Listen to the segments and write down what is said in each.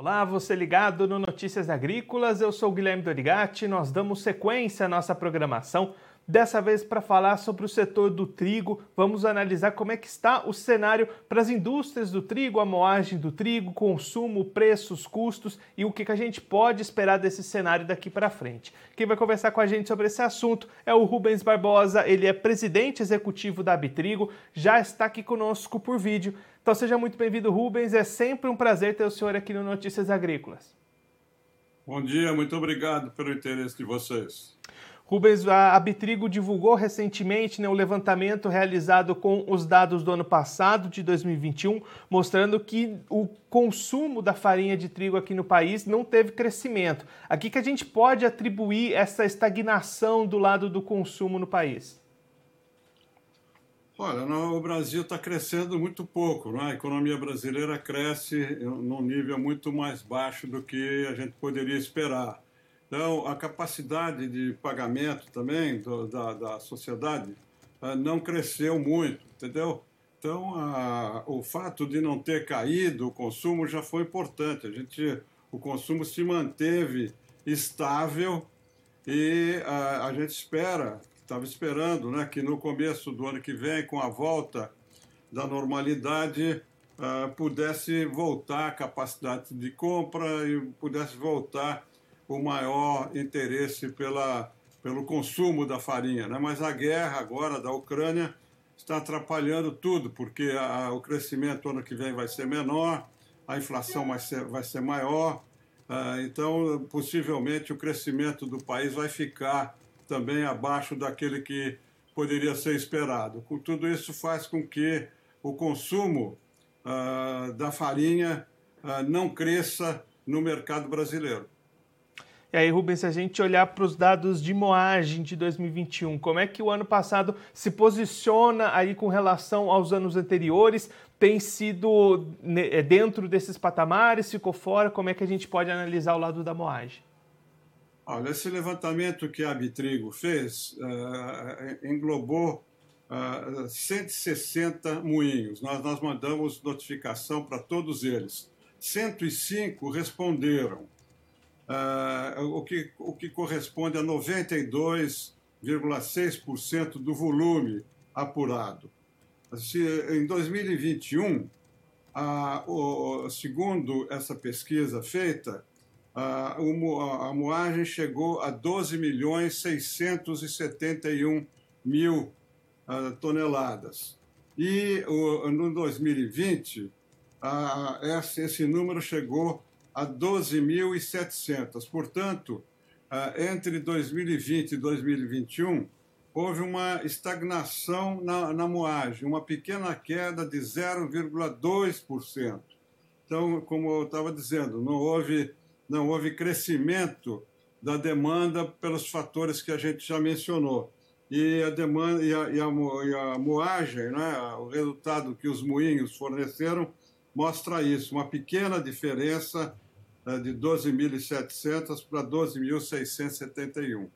Olá, você ligado no Notícias Agrícolas, eu sou Guilherme Dorigati, nós damos sequência à nossa programação Dessa vez para falar sobre o setor do trigo, vamos analisar como é que está o cenário para as indústrias do trigo, a moagem do trigo, consumo, preços, custos e o que, que a gente pode esperar desse cenário daqui para frente. Quem vai conversar com a gente sobre esse assunto é o Rubens Barbosa, ele é presidente executivo da Abitrigo, já está aqui conosco por vídeo. Então seja muito bem-vindo, Rubens, é sempre um prazer ter o senhor aqui no Notícias Agrícolas. Bom dia, muito obrigado pelo interesse de vocês. Rubens, a Abitrigo divulgou recentemente né, o levantamento realizado com os dados do ano passado, de 2021, mostrando que o consumo da farinha de trigo aqui no país não teve crescimento. Aqui que a gente pode atribuir essa estagnação do lado do consumo no país? Olha, no, o Brasil está crescendo muito pouco, né? a economia brasileira cresce num nível muito mais baixo do que a gente poderia esperar. Então, a capacidade de pagamento também do, da, da sociedade uh, não cresceu muito, entendeu? Então, a, o fato de não ter caído o consumo já foi importante. A gente, o consumo se manteve estável e a, a gente espera, estava esperando, né, que no começo do ano que vem, com a volta da normalidade, uh, pudesse voltar a capacidade de compra e pudesse voltar o maior interesse pela, pelo consumo da farinha. Né? Mas a guerra agora da Ucrânia está atrapalhando tudo, porque a, o crescimento ano que vem vai ser menor, a inflação vai ser, vai ser maior, uh, então possivelmente o crescimento do país vai ficar também abaixo daquele que poderia ser esperado. Tudo isso faz com que o consumo uh, da farinha uh, não cresça no mercado brasileiro. E aí, Rubens, se a gente olhar para os dados de moagem de 2021, como é que o ano passado se posiciona aí com relação aos anos anteriores? Tem sido né, é, dentro desses patamares? Ficou fora? Como é que a gente pode analisar o lado da moagem? Olha, esse levantamento que a Bitrigo fez uh, englobou uh, 160 moinhos. Nós, nós mandamos notificação para todos eles. 105 responderam uh, o, que, o que corresponde a 92,6% do volume apurado. Se, em 2021, a, o, segundo essa pesquisa feita, a, a moagem chegou a 12 milhões 671 mil uh, toneladas. E no 2020, a, esse, número chegou a 12.700. Portanto, ah, entre 2020 e 2021, houve uma estagnação na, na moagem, uma pequena queda de 0,2%. Então, como eu estava dizendo, não houve, não houve crescimento da demanda pelos fatores que a gente já mencionou. E a demanda e a, e a, e a moagem, né, o resultado que os moinhos forneceram, mostra isso, uma pequena diferença né, de 12.700 para 12.671.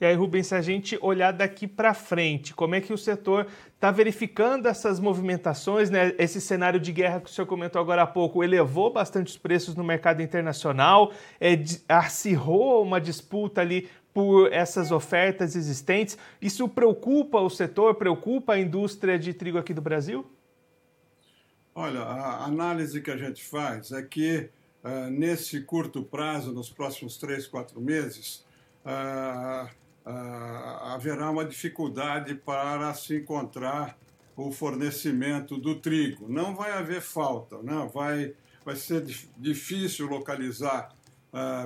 E aí, Rubens, se a gente olhar daqui para frente, como é que o setor está verificando essas movimentações, né? Esse cenário de guerra que o senhor comentou agora há pouco elevou bastante os preços no mercado internacional, é, acirrou uma disputa ali por essas ofertas existentes. Isso preocupa o setor, preocupa a indústria de trigo aqui do Brasil? Olha, a análise que a gente faz é que uh, nesse curto prazo, nos próximos três, quatro meses, uh, uh, haverá uma dificuldade para se encontrar o fornecimento do trigo. Não vai haver falta, né? vai, vai ser difícil localizar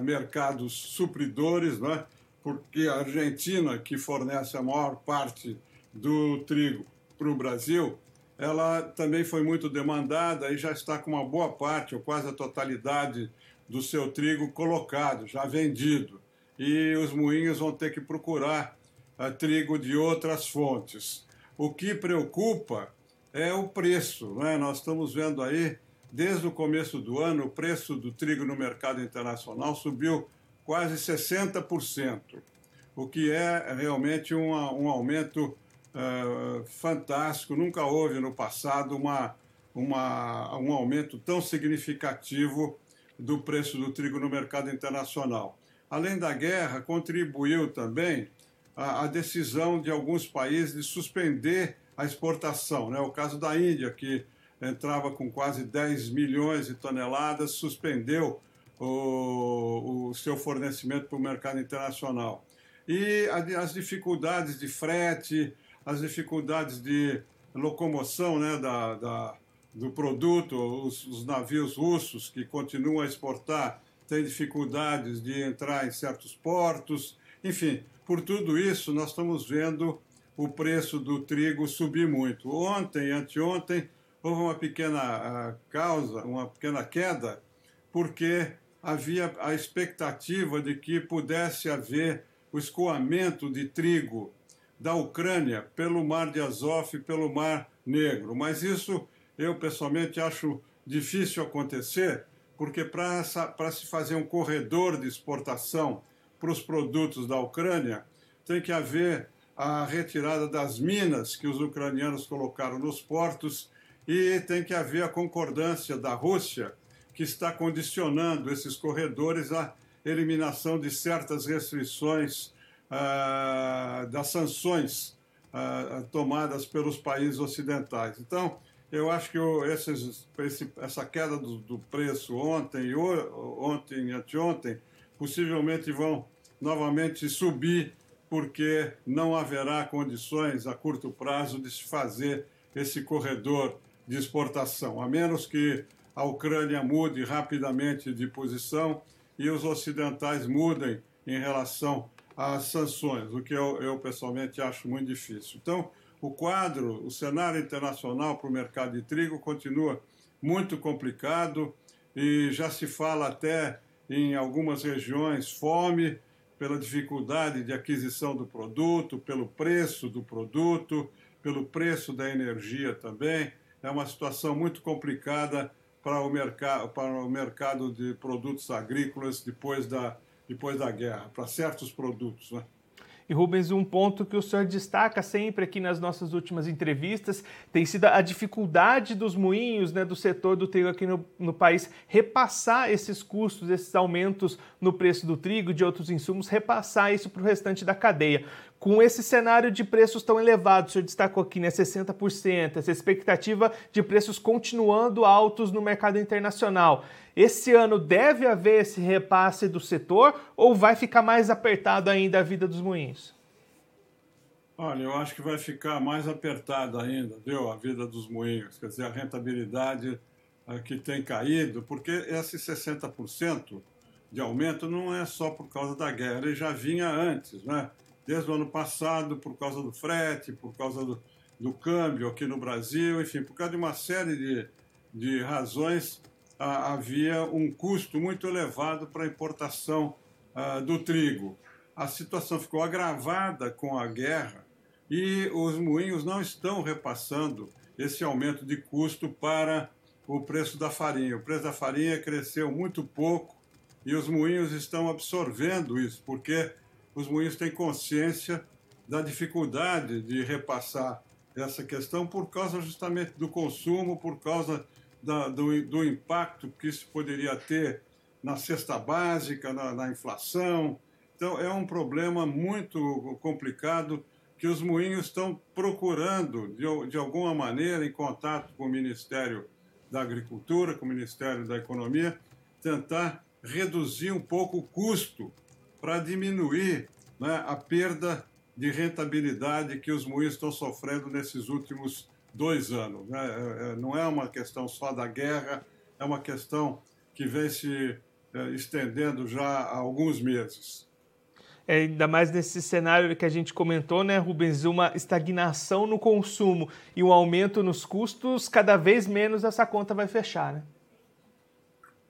mercados supridores, né? porque a Argentina, que fornece a maior parte do trigo para o Brasil, ela também foi muito demandada e já está com uma boa parte, ou quase a totalidade, do seu trigo colocado, já vendido. E os moinhos vão ter que procurar uh, trigo de outras fontes. O que preocupa é o preço. Né? Nós estamos vendo aí, desde o começo do ano, o preço do trigo no mercado internacional subiu quase 60%, o que é realmente uma, um aumento uh, fantástico. Nunca houve no passado uma, uma, um aumento tão significativo do preço do trigo no mercado internacional. Além da guerra, contribuiu também a, a decisão de alguns países de suspender a exportação. Né? O caso da Índia, que entrava com quase 10 milhões de toneladas, suspendeu o, o seu fornecimento para o mercado internacional. E a, as dificuldades de frete, as dificuldades de locomoção né, da, da do produto, os, os, navios russos que continuam a exportar têm dificuldades de entrar em certos portos, enfim, por tudo isso nós estamos vendo o preço do trigo subir muito. Ontem, anteontem, houve uma pequena ah, causa, uma pequena queda, porque havia a expectativa de que pudesse haver o escoamento de trigo da Ucrânia pelo Mar de Azov e pelo Mar Negro. Mas isso eu pessoalmente acho difícil acontecer, porque para se fazer um corredor de exportação para os produtos da Ucrânia, tem que haver a retirada das minas que os ucranianos colocaram nos portos e tem que haver a concordância da Rússia, que está condicionando esses corredores à eliminação de certas restrições ah, das sanções ah, tomadas pelos países ocidentais. Então, eu acho que esses, esse, essa queda do, do, preço ontem, e ontem anteontem, possivelmente vão novamente subir, porque não haverá condições a curto prazo de se fazer esse corredor de exportação, a menos que a Ucrânia mude rapidamente de posição e os ocidentais mudem em relação às sanções, o que eu, eu pessoalmente acho muito difícil. Então, o quadro, o cenário internacional para o mercado de trigo continua muito complicado e já se fala até em algumas regiões fome pela dificuldade de aquisição do produto, pelo preço do produto, pelo preço da energia também. É uma situação muito complicada para o, mercado, para o mercado de produtos agrícolas depois da, depois da guerra, para certos produtos. Né? E Rubens, um ponto que o senhor destaca sempre aqui nas nossas últimas entrevistas tem sido a dificuldade dos moinhos, né, do setor do trigo aqui no, no país, repassar esses custos, esses aumentos no preço do trigo e de outros insumos, repassar isso para o restante da cadeia. Com esse cenário de preços tão elevados, o senhor destacou aqui, né, 60%, essa expectativa de preços continuando altos no mercado internacional. Esse ano deve haver esse repasse do setor ou vai ficar mais apertado ainda a vida dos moinhos? Olha, eu acho que vai ficar mais apertada ainda, viu, a vida dos moinhos. Quer dizer, a rentabilidade uh, que tem caído, porque esse 60% de aumento não é só por causa da guerra, ele já vinha antes, né? Desde o ano passado, por causa do frete, por causa do, do câmbio aqui no Brasil, enfim, por causa de uma série de, de razões havia um custo muito elevado para a importação do trigo. A situação ficou agravada com a guerra e os moinhos não estão repassando esse aumento de custo para o preço da farinha. O preço da farinha cresceu muito pouco e os moinhos estão absorvendo isso, porque os moinhos têm consciência da dificuldade de repassar essa questão por causa justamente do consumo, por causa da, do, do, impacto que isso poderia ter na cesta básica, na, na inflação. Então, é um problema muito complicado que os moinhos estão procurando, de, de alguma maneira, em contato com o Ministério da Agricultura, com o Ministério da Economia, tentar reduzir um pouco o custo para diminuir né, a perda de rentabilidade que os moinhos estão sofrendo nesses últimos dois anos. Né? É, é, não é uma questão só da guerra, é uma questão que vem se é, estendendo já há alguns meses. É, ainda mais nesse cenário que a gente comentou, né, Rubens, uma estagnação no consumo e um aumento nos custos, cada vez menos essa conta vai fechar, né?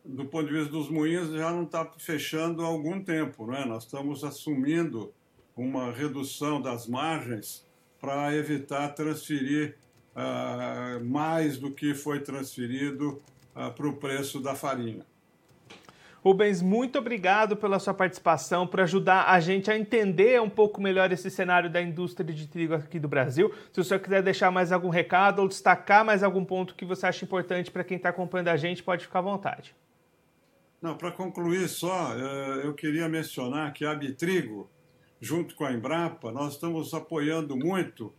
Do ponto de vista dos moinhos, já não está fechando há algum tempo, né? Nós estamos assumindo uma redução das margens para evitar transferir uh, mais do que foi transferido uh, para o preço da farinha. Rubens, muito obrigado pela sua participação, por ajudar a gente a entender um pouco melhor esse cenário da indústria de trigo aqui do Brasil. Se o senhor quiser deixar mais algum recado ou destacar mais algum ponto que você acha importante para quem está acompanhando a gente, pode ficar à vontade. Não, para concluir só, eh, eu queria mencionar que a Abitrigo, junto com a Embrapa, nós estamos apoiando muito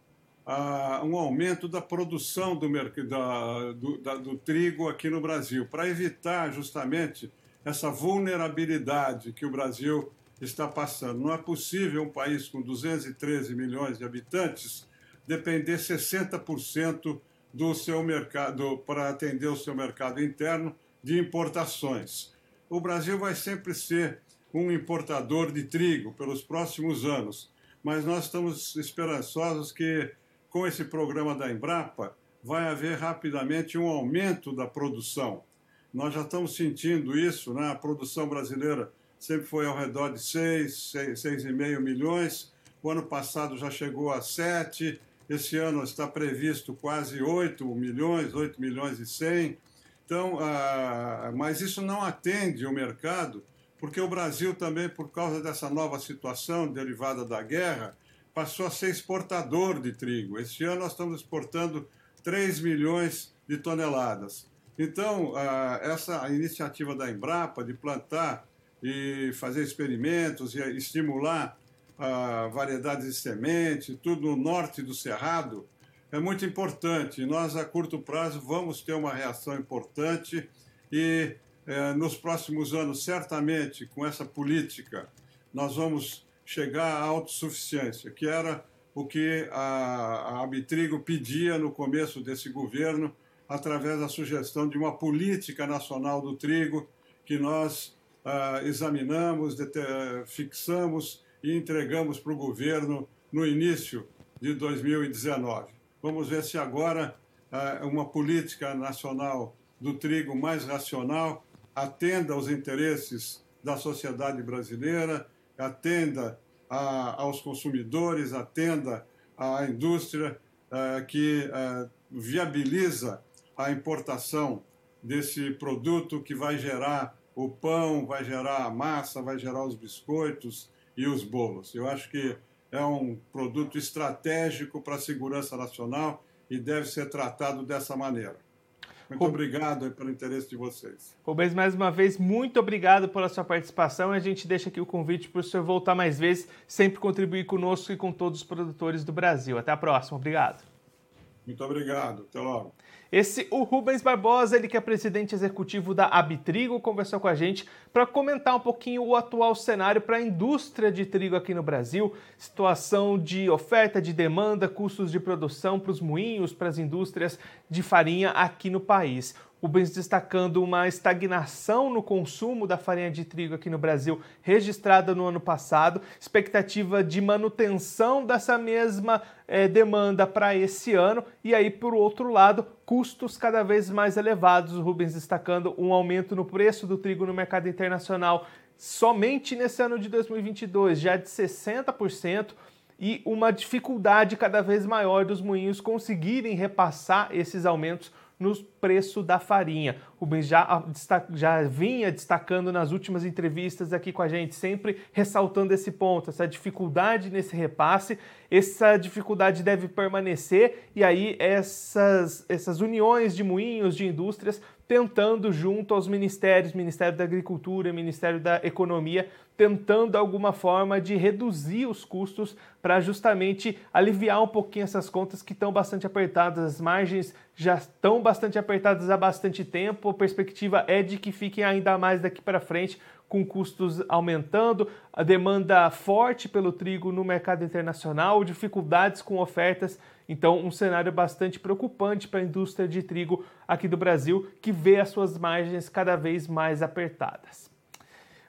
um aumento da produção do, da, do, da, do trigo aqui no Brasil, para evitar justamente essa vulnerabilidade que o Brasil está passando. Não é possível um país com 213 milhões de habitantes depender 60% do seu mercado para atender o seu mercado interno de importações. O Brasil vai sempre ser um importador de trigo pelos próximos anos, mas nós estamos esperançosos que com esse programa da Embrapa, vai haver rapidamente um aumento da produção. Nós já estamos sentindo isso, né? a produção brasileira sempre foi ao redor de 6, 6,5 milhões, o ano passado já chegou a 7, esse ano está previsto quase 8 milhões, 8 milhões e 100. Então, ah, mas isso não atende o mercado, porque o Brasil também, por causa dessa nova situação derivada da guerra, passou a ser exportador de trigo. Este ano nós estamos exportando 3 milhões de toneladas. Então, essa iniciativa da Embrapa de plantar e fazer experimentos e estimular variedades de semente, tudo no norte do Cerrado, é muito importante. Nós, a curto prazo, vamos ter uma reação importante e, é, nos próximos anos, certamente, com essa política, nós vamos chegar à autossuficiência, que era o que a, a Abitrigo pedia no começo desse governo, através da sugestão de uma política nacional do trigo, que nós ah, examinamos, fixamos e entregamos para o governo no início de 2019. Vamos ver se agora ah, uma política nacional do trigo mais racional atenda aos interesses da sociedade brasileira, atenda a, aos consumidores, atenda à indústria uh, que viabiliza a importação desse produto que vai gerar o pão, vai gerar a massa, vai gerar os biscoitos e os bolos. Eu acho que é um produto estratégico para a segurança nacional e deve ser tratado dessa maneira. Muito obrigado pelo interesse de vocês. Rubens, mais uma vez, muito obrigado pela sua participação. A gente deixa aqui o convite para o senhor voltar mais vezes, sempre contribuir conosco e com todos os produtores do Brasil. Até a próxima. Obrigado. Muito obrigado. Até logo. Esse, o Rubens Barbosa, ele que é presidente executivo da Abitrigo, conversou com a gente para comentar um pouquinho o atual cenário para a indústria de trigo aqui no Brasil, situação de oferta, de demanda, custos de produção para os moinhos, para as indústrias de farinha aqui no país. Rubens destacando uma estagnação no consumo da farinha de trigo aqui no Brasil, registrada no ano passado, expectativa de manutenção dessa mesma é, demanda para esse ano, e aí, por outro lado, custos cada vez mais elevados. Rubens destacando um aumento no preço do trigo no mercado internacional somente nesse ano de 2022, já de 60% e uma dificuldade cada vez maior dos moinhos conseguirem repassar esses aumentos no preço da farinha. Rubens já, já vinha destacando nas últimas entrevistas aqui com a gente, sempre ressaltando esse ponto, essa dificuldade nesse repasse. Essa dificuldade deve permanecer e aí essas, essas uniões de moinhos, de indústrias, tentando junto aos ministérios, Ministério da Agricultura, Ministério da Economia, tentando alguma forma de reduzir os custos para justamente aliviar um pouquinho essas contas que estão bastante apertadas, as margens já estão bastante apertadas há bastante tempo, a perspectiva é de que fiquem ainda mais daqui para frente, com custos aumentando, a demanda forte pelo trigo no mercado internacional, dificuldades com ofertas. Então, um cenário bastante preocupante para a indústria de trigo aqui do Brasil, que vê as suas margens cada vez mais apertadas.